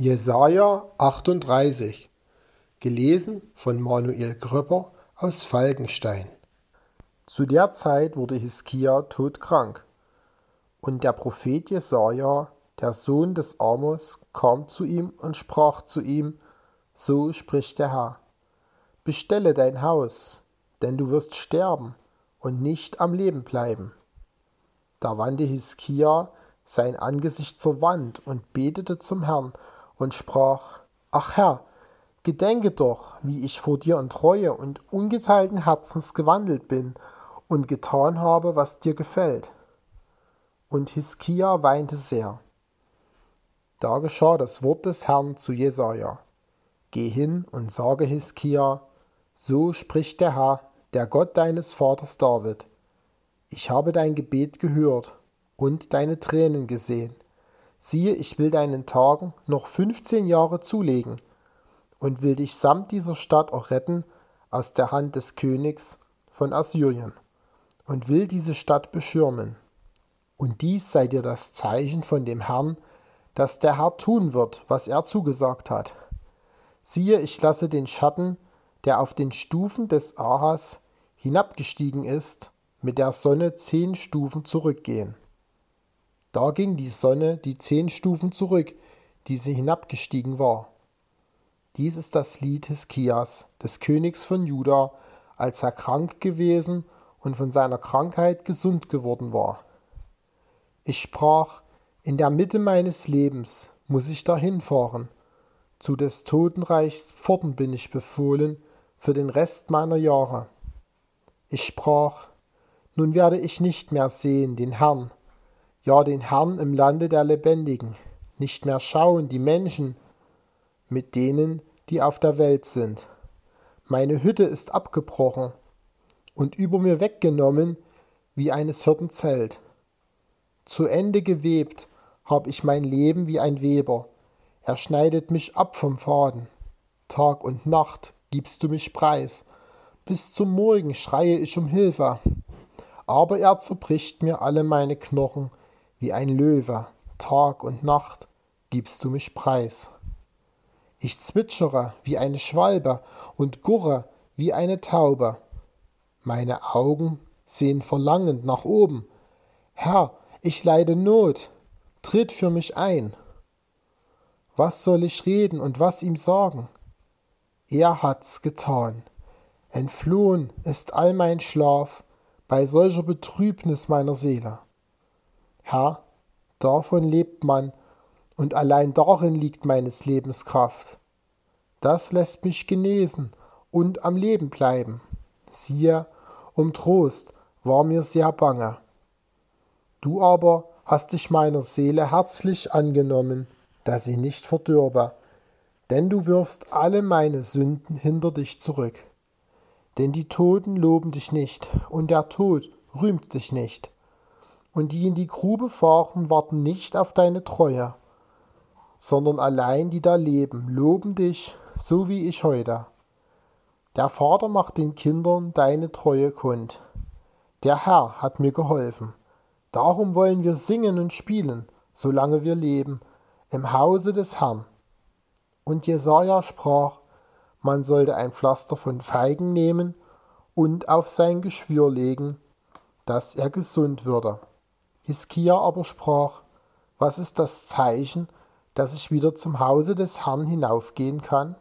Jesaja 38 Gelesen von Manuel Gröpper aus Falkenstein Zu der Zeit wurde Hiskia todkrank. Und der Prophet Jesaja, der Sohn des Amos, kam zu ihm und sprach zu ihm: So spricht der Herr: Bestelle dein Haus, denn du wirst sterben und nicht am Leben bleiben. Da wandte Hiskia sein Angesicht zur Wand und betete zum Herrn und sprach, Ach Herr, gedenke doch, wie ich vor dir in Treue und ungeteilten Herzens gewandelt bin und getan habe, was dir gefällt. Und Hiskia weinte sehr. Da geschah das Wort des Herrn zu Jesaja. Geh hin und sage Hiskia, so spricht der Herr, der Gott deines Vaters David. Ich habe dein Gebet gehört und deine Tränen gesehen siehe, ich will deinen Tagen noch fünfzehn Jahre zulegen und will dich samt dieser Stadt auch retten aus der Hand des Königs von Assyrien und will diese Stadt beschirmen. Und dies sei dir das Zeichen von dem Herrn, dass der Herr tun wird, was er zugesagt hat. Siehe, ich lasse den Schatten, der auf den Stufen des Ahas hinabgestiegen ist, mit der Sonne zehn Stufen zurückgehen. Da ging die Sonne die zehn Stufen zurück, die sie hinabgestiegen war. Dies ist das Lied Hiskias, des Königs von Juda, als er krank gewesen und von seiner Krankheit gesund geworden war. Ich sprach, in der Mitte meines Lebens muss ich dahin fahren. Zu des Totenreichs Pforten bin ich befohlen für den Rest meiner Jahre. Ich sprach, nun werde ich nicht mehr sehen den Herrn, ja den Herrn im Lande der Lebendigen, nicht mehr schauen die Menschen mit denen, die auf der Welt sind. Meine Hütte ist abgebrochen und über mir weggenommen wie eines Hirten Zelt. Zu Ende gewebt hab ich mein Leben wie ein Weber, er schneidet mich ab vom Faden. Tag und Nacht gibst du mich preis, bis zum Morgen schreie ich um Hilfe. Aber er zerbricht mir alle meine Knochen, wie ein Löwe, Tag und Nacht gibst du mich preis. Ich zwitschere wie eine Schwalbe und gurre wie eine Taube. Meine Augen sehen verlangend nach oben. Herr, ich leide Not, tritt für mich ein. Was soll ich reden und was ihm sagen? Er hat's getan. Entflohen ist all mein Schlaf bei solcher Betrübnis meiner Seele. Herr, davon lebt man, und allein darin liegt meines Lebens Kraft. Das lässt mich genesen und am Leben bleiben. Siehe, um Trost war mir sehr bange. Du aber hast dich meiner Seele herzlich angenommen, dass sie nicht verdürbe, denn du wirfst alle meine Sünden hinter dich zurück. Denn die Toten loben dich nicht, und der Tod rühmt dich nicht und die in die Grube fahren, warten nicht auf deine Treue, sondern allein die da leben, loben dich, so wie ich heute. Der Vater macht den Kindern deine Treue kund. Der Herr hat mir geholfen. Darum wollen wir singen und spielen, solange wir leben, im Hause des Herrn. Und Jesaja sprach, man sollte ein Pflaster von Feigen nehmen und auf sein Geschwür legen, dass er gesund würde. Hiskia aber sprach, was ist das Zeichen, dass ich wieder zum Hause des Herrn hinaufgehen kann?